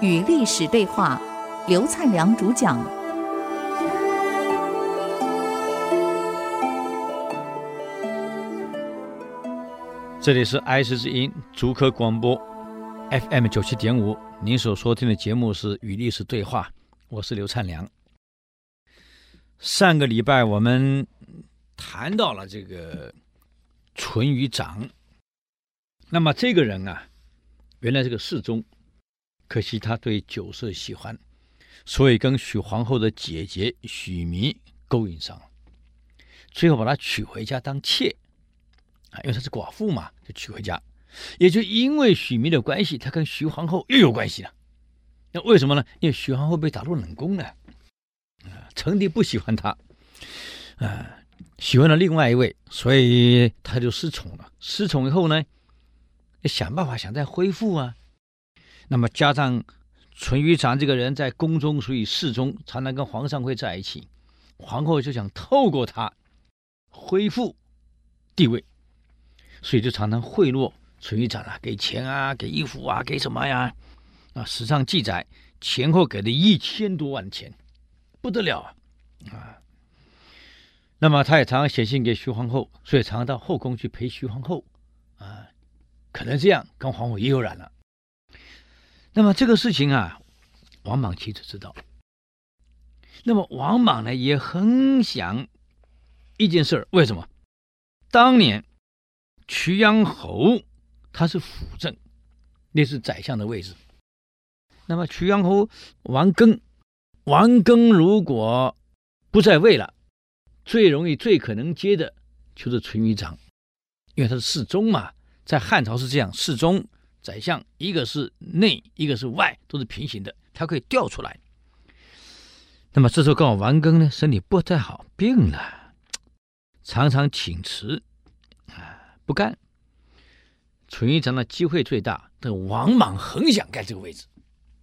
与历史对话，刘灿良主讲。这里是爱惜之音竹科广播 FM 九七点五，您所收听的节目是《与历史对话》，我是刘灿良。上个礼拜我们谈到了这个淳于长，那么这个人啊，原来是个侍中，可惜他对酒色喜欢，所以跟许皇后的姐姐许縻勾引上了，最后把她娶回家当妾，啊，因为她是寡妇嘛，就娶回家。也就因为许縻的关系，他跟徐皇后又有关系了。那为什么呢？因为徐皇后被打入冷宫了。成帝不喜欢他，啊，喜欢了另外一位，所以他就失宠了。失宠以后呢，想办法想再恢复啊。那么加上淳于长这个人在宫中属于侍中，常常跟皇上会在一起，皇后就想透过他恢复地位，所以就常常贿赂淳于长啊，给钱啊，给衣服啊，给什么呀？啊，史上记载前后给了一千多万钱。不得了啊！啊，那么他也常常写信给徐皇后，所以常常到后宫去陪徐皇后啊。可能这样跟皇后也有染了。那么这个事情啊，王莽其实知道。那么王莽呢，也很想一件事儿，为什么？当年曲阳侯他是辅政，那是宰相的位置。那么曲阳侯王庚。王庚如果不在位了，最容易、最可能接的就是淳于长，因为他是侍中嘛，在汉朝是这样，侍中、宰相，一个是内，一个是外，都是平行的，他可以调出来。那么这时候刚好王庚呢身体不太好，病了，常常请辞，啊，不干。淳于长的机会最大，但王莽很想干这个位置，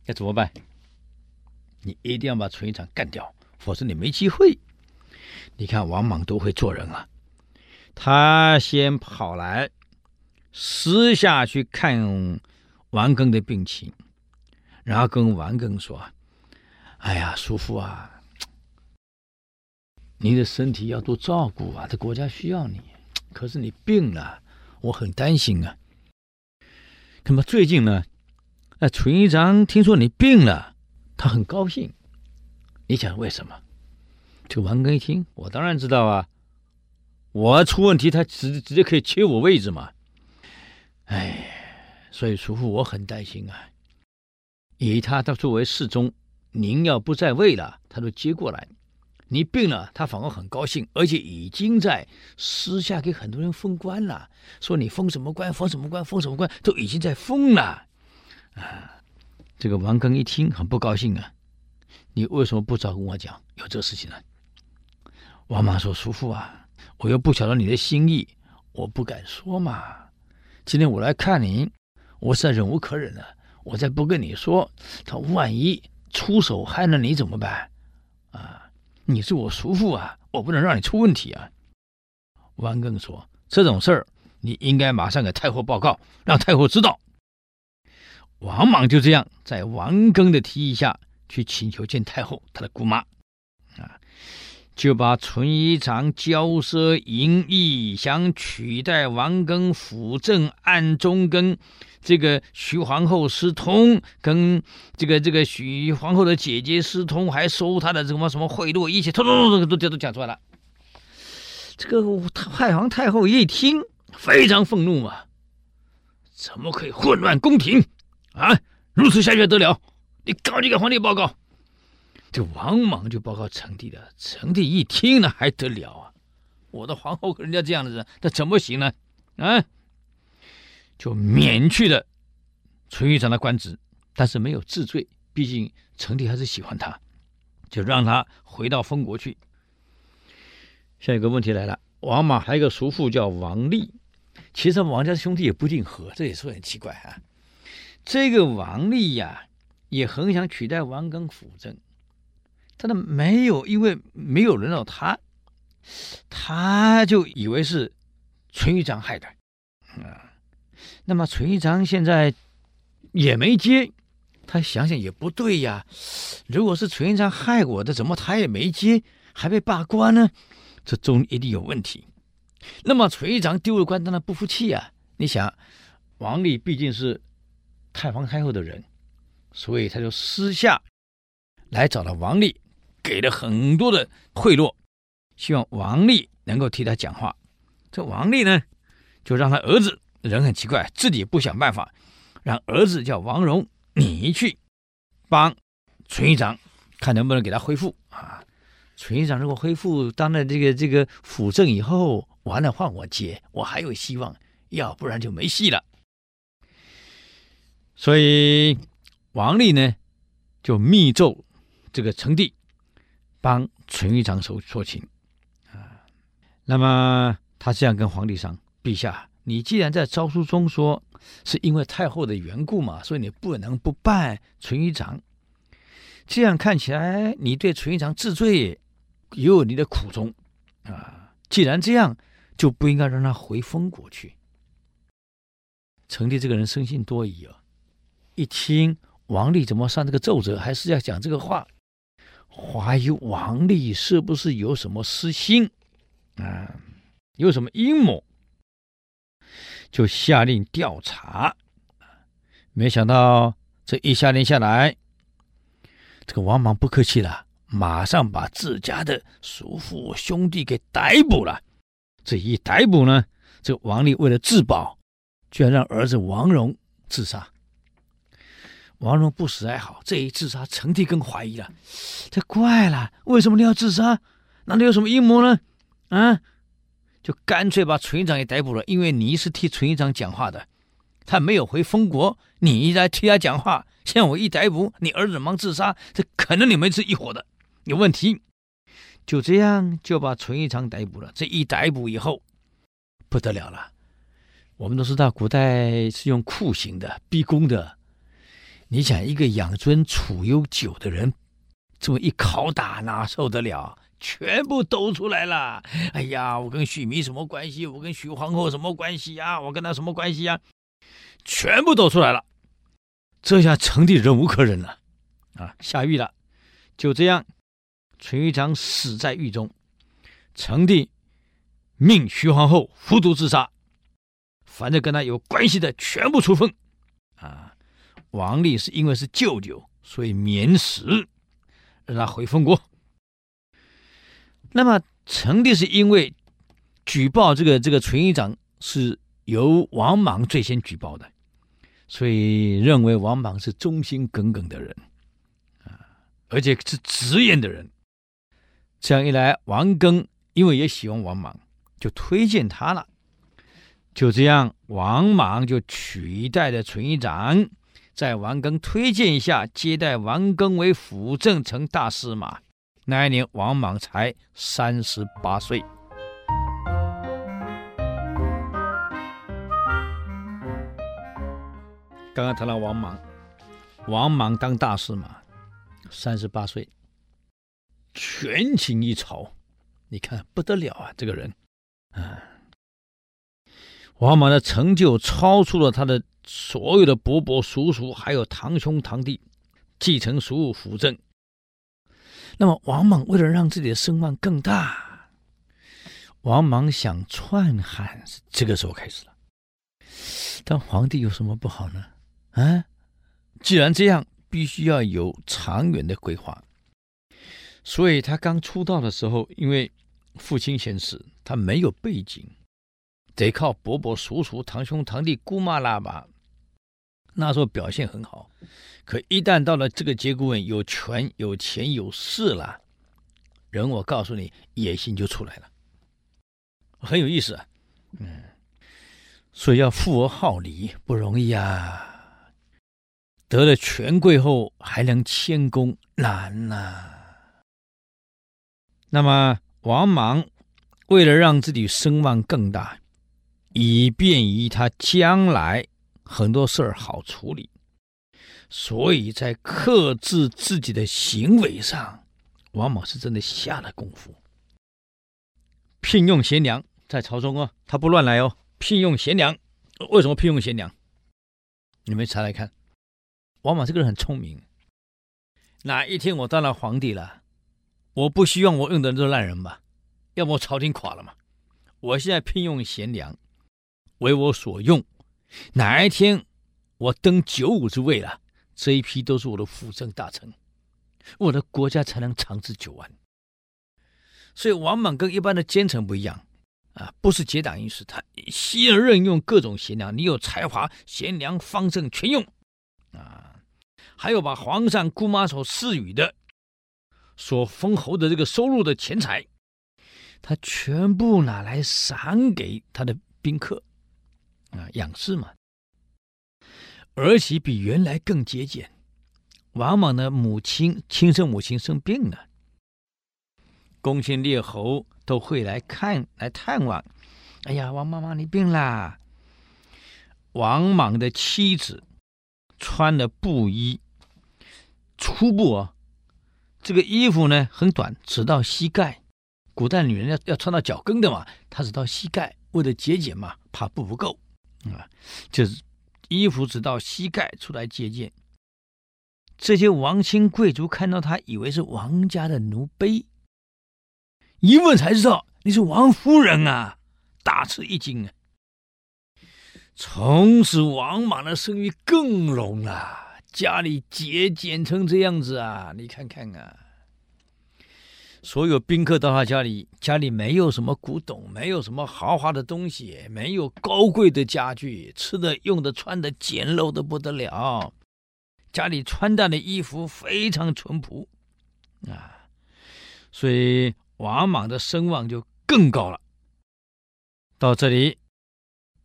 该怎么办？你一定要把淳于长干掉，否则你没机会。你看王莽都会做人啊，他先跑来私下去看王庚的病情，然后跟王庚说：“哎呀，叔父啊，你的身体要多照顾啊，这国家需要你。可是你病了，我很担心啊。那么最近呢，那淳于长听说你病了。”他很高兴，你想为什么？这王庚一听，我当然知道啊，我出问题，他直直接可以切我位置嘛。哎，所以叔父我很担心啊。以他他作为侍中，您要不在位了，他都接过来；你病了，他反而很高兴，而且已经在私下给很多人封官了，说你封什么官，封什么官，封什么官，都已经在封了啊。这个王庚一听很不高兴啊，你为什么不早跟我讲有这事情呢？王莽说：“叔父啊，我又不晓得你的心意，我不敢说嘛。今天我来看您，我实在忍无可忍了，我再不跟你说，他万一出手害了你怎么办？啊，你是我叔父啊，我不能让你出问题啊。”王庚说：“这种事儿，你应该马上给太后报告，让太后知道。”王莽就这样在王庚的提议下去请求见太后，他的姑妈，啊，就把淳于长骄奢淫逸，想取代王庚辅政，暗中跟这个徐皇后私通，跟这个这个徐皇后的姐姐私通，还收她的什么什么贿赂，一切通通都都都讲出来了。这个太皇太后一听非常愤怒嘛，怎么可以混乱宫廷？啊，如此下去得了？你赶紧给皇帝报告。这王莽就报告成帝了。成帝一听呢，还得了啊？我的皇后和人家这样的人，那怎么行呢？啊，就免去了淳于长的官职，但是没有治罪，毕竟成帝还是喜欢他，就让他回到封国去。下一个问题来了，王莽还有一个叔父叫王立，其实王家兄弟也不一定和，这也是很奇怪啊。这个王立呀，也很想取代王庚辅政，他的没有，因为没有轮到他，他就以为是淳于长害的，啊，那么淳于长现在也没接，他想想也不对呀。如果是淳于长害我的，怎么他也没接，还被罢官呢？这中一定有问题。那么淳于长丢了官，当然不服气呀。你想，王立毕竟是太皇太后的人，所以他就私下来找了王立，给了很多的贿赂，希望王立能够替他讲话。这王立呢，就让他儿子，人很奇怪，自己不想办法，让儿子叫王荣，你去帮淳于长，看能不能给他恢复啊。淳于长如果恢复当了这个这个辅政以后，完了换我接，我还有希望；要不然就没戏了。所以王立呢，就密奏这个成帝，帮淳于长说说情啊。那么他这样跟皇帝说：“陛下，你既然在诏书中说是因为太后的缘故嘛，所以你不能不办淳于长。这样看起来，你对淳于长治罪。”也有你的苦衷啊！既然这样，就不应该让他回封国去。成帝这个人生性多疑啊，一听王立怎么上这个奏折，还是要讲这个话，怀疑王立是不是有什么私心啊，有什么阴谋，就下令调查。没想到这一下令下来，这个王莽不客气了。马上把自家的叔父兄弟给逮捕了。这一逮捕呢，这王立为了自保，居然让儿子王戎自杀。王戎不死还好，这一自杀，成帝更怀疑了。这怪了，为什么你要自杀？难道有什么阴谋呢？啊，就干脆把淳于长也逮捕了，因为你是替淳于长讲话的，他没有回封国，你来替他讲话。现在我一逮捕，你儿子忙自杀，这可能你们是一伙的。有问题，就这样就把淳于长逮捕了。这一逮捕以后，不得了了。我们都知道，古代是用酷刑的，逼宫的。你想，一个养尊处优久的人，这么一拷打，哪受得了？全部抖出来了。哎呀，我跟许弥什么关系？我跟许皇后什么关系呀？我跟他什么关系呀？全部抖出来了。这下成帝忍无可忍了，啊，下狱了。就这样。淳于长死在狱中，成帝命徐皇后服毒自杀，凡是跟他有关系的全部处分。王立是因为是舅舅，所以免死，让他回封国。那么成帝是因为举报这个这个淳于长是由王莽最先举报的，所以认为王莽是忠心耿耿的人，啊，而且是直言的人。这样一来，王庚因为也喜欢王莽，就推荐他了。就这样，王莽就取代了淳于长，在王庚推荐下接待王庚为辅政丞大司马。那一年，王莽才三十八岁。刚刚谈到王莽，王莽当大司马，三十八岁。权倾一朝，你看不得了啊！这个人，啊，王莽的成就超出了他的所有的伯伯、叔叔，还有堂兄、堂弟继承叔父辅政。那么，王莽为了让自己的声望更大，王莽想篡汉，这个时候开始了。当皇帝有什么不好呢？啊，既然这样，必须要有长远的规划。所以他刚出道的时候，因为父亲先死，他没有背景，得靠伯伯、叔叔、堂兄、堂弟、姑妈拉拔。那时候表现很好，可一旦到了这个节骨眼，有权、有钱、有势了，人我告诉你，野心就出来了，很有意思啊。嗯，所以要富而好礼不容易啊，得了权贵后还能谦恭难呐、那么，王莽为了让自己声望更大，以便于他将来很多事儿好处理，所以在克制自己的行为上，王莽是真的下了功夫。聘用贤良在朝中哦，他不乱来哦，聘用贤良为什么聘用贤良？你们查来看。王莽这个人很聪明。哪一天我当了皇帝了，我不希望我用的人都是烂人吧？要么朝廷垮了嘛。我现在聘用贤良，为我所用。哪一天我登九五之位了，这一批都是我的辅政大臣，我的国家才能长治久安。所以王莽跟一般的奸臣不一样啊，不是结党营私，他信任用各种贤良，你有才华，贤良方正全用啊，还有把皇上姑妈所赐予的、所封侯的这个收入的钱财，他全部拿来赏给他的宾客啊，养士嘛，儿媳比原来更节俭。王莽的母亲亲生母亲生病了。公卿列侯都会来看来探望。哎呀，王妈妈你病啦！王莽的妻子穿的布衣，粗布啊，这个衣服呢很短，只到膝盖。古代女人要要穿到脚跟的嘛，她只到膝盖，为了节俭嘛，怕布不够啊，就是衣服只到膝盖出来接见。这些王亲贵族看到他，以为是王家的奴婢。一问才知道你是王夫人啊，大吃一惊啊！从此王莽的声誉更隆了，家里节俭成这样子啊！你看看啊，所有宾客到他家里，家里没有什么古董，没有什么豪华的东西，没有高贵的家具，吃的、用的、穿的简陋的不得了，家里穿戴的衣服非常淳朴啊，所以。王莽的声望就更高了。到这里，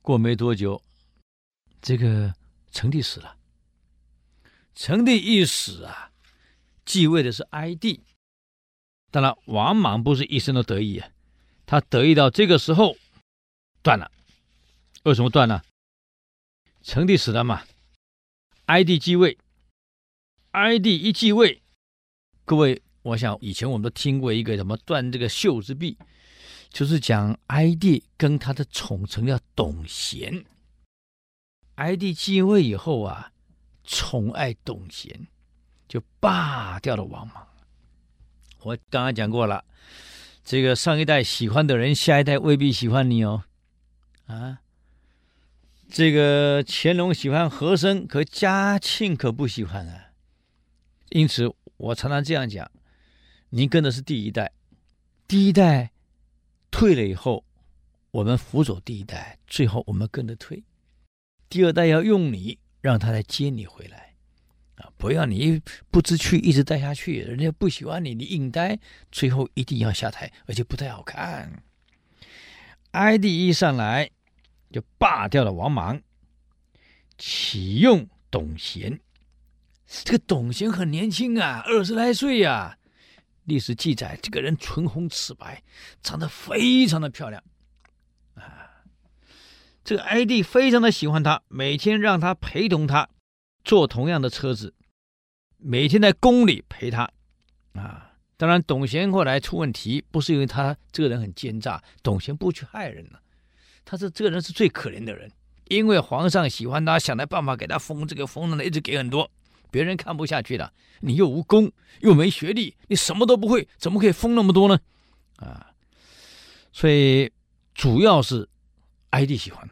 过没多久，这个成帝死了。成帝一死啊，继位的是哀帝。当然，王莽不是一生都得意啊，他得意到这个时候断了。为什么断呢？成帝死了嘛，哀帝继位。哀帝一继位，各位。我想以前我们都听过一个什么断这个袖之臂，就是讲哀帝跟他的宠臣叫董贤。哀帝继位以后啊，宠爱董贤，就罢掉了王莽。我刚刚讲过了，这个上一代喜欢的人，下一代未必喜欢你哦。啊，这个乾隆喜欢和珅，可嘉庆可不喜欢啊。因此，我常常这样讲。您跟的是第一代，第一代退了以后，我们辅佐第一代，最后我们跟着退。第二代要用你，让他来接你回来，不要你不知趣一直待下去，人家不喜欢你，你硬待，最后一定要下台，而且不太好看。哀帝一上来就罢掉了王莽，启用董贤。这个董贤很年轻啊，二十来岁呀、历史记载，这个人唇红齿白，长得非常的漂亮，啊，这个哀帝非常的喜欢他，每天让他陪同他坐同样的车子，每天在宫里陪他，啊，当然董贤后来出问题，不是因为他这个人很奸诈，董贤不去害人了，他是这个人是最可怜的人，因为皇上喜欢他，想来办法给他封这个封那个，一直给很多。别人看不下去了，你又无功又没学历，你什么都不会，怎么可以封那么多呢？啊，所以主要是哀帝喜欢，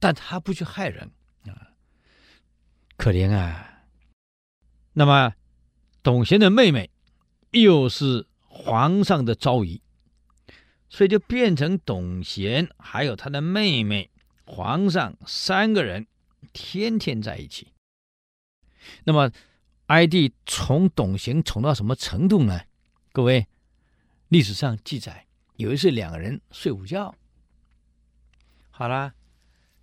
但他不去害人啊，可怜啊。那么董贤的妹妹又是皇上的昭仪，所以就变成董贤还有他的妹妹，皇上三个人天天在一起。那么，哀帝宠董贤宠到什么程度呢？各位，历史上记载，有一次两个人睡午觉，好了，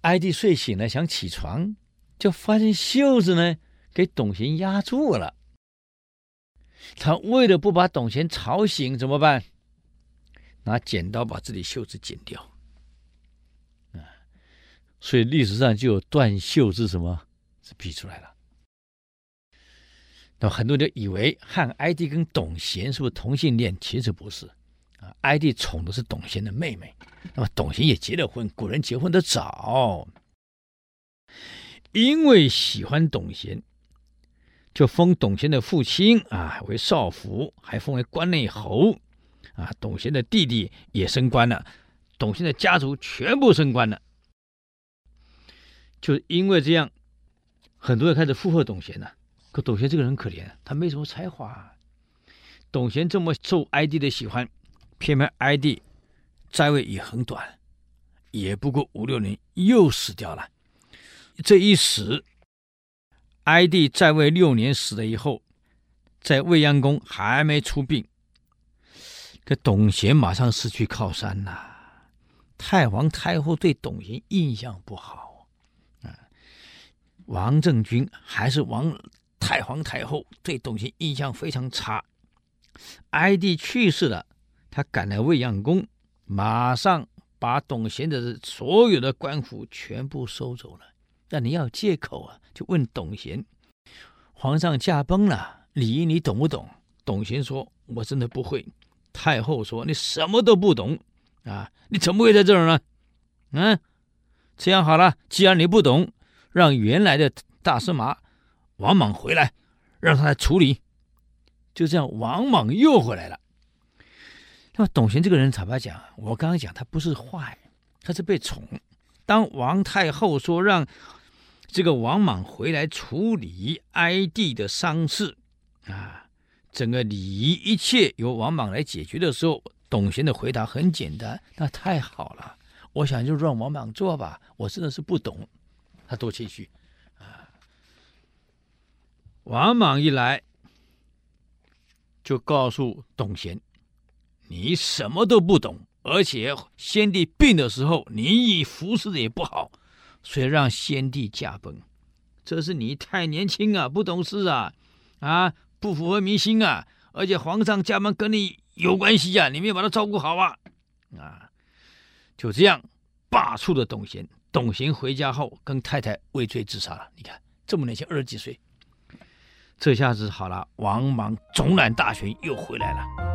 哀帝睡醒了想起床，就发现袖子呢给董贤压住了。他为了不把董贤吵醒，怎么办？拿剪刀把自己袖子剪掉。啊，所以历史上就有断袖之什么是比出来了。那么很多人就以为汉哀帝跟董贤是不是同性恋？其实不是，啊，哀帝宠的是董贤的妹妹。那么董贤也结了婚，古人结婚的早。因为喜欢董贤，就封董贤的父亲啊为少府，还封为关内侯。啊，董贤的弟弟也升官了，董贤的家族全部升官了。就因为这样，很多人开始附和董贤了。可董贤这个人可怜，他没什么才华。董贤这么受哀帝的喜欢，偏偏哀帝在位也很短，也不过五六年，又死掉了。这一死，哀帝在位六年死了以后，在未央宫还没出殡，这董贤马上失去靠山呐。太皇太后对董贤印象不好啊，王政君还是王太皇太后对董贤印象非常差。哀帝去世了，他赶来未央宫，马上把董贤的所有的官府全部收走了。那你要借口啊，就问董贤：“皇上驾崩了，礼仪你懂不懂？”董贤说：“我真的不会。”太后说：“你什么都不懂啊？你怎么会在这儿呢？”嗯，这样好了，既然你不懂，让原来的大司马王莽回来，让他来处理。就这样，王莽又回来了。那么董贤这个人，坦白讲，我刚刚讲他不是坏，他是被宠。当王太后说让。这个王莽回来处理哀帝的丧事啊，整个礼仪一切由王莽来解决的时候，董贤的回答很简单：“那太好了，我想就让王莽做吧。我真的是不懂，他多谦虚啊！”王莽一来，就告诉董贤：“你什么都不懂，而且先帝病的时候，你服侍的也不好。”谁让先帝驾崩，这是你太年轻啊，不懂事啊，啊，不符合民心啊！而且皇上驾崩跟你有关系啊，你没有把他照顾好啊！啊，就这样罢黜了董贤。董贤回家后跟太太畏罪自杀了。你看这么年轻，二十几岁，这下子好了，王莽总揽大权又回来了。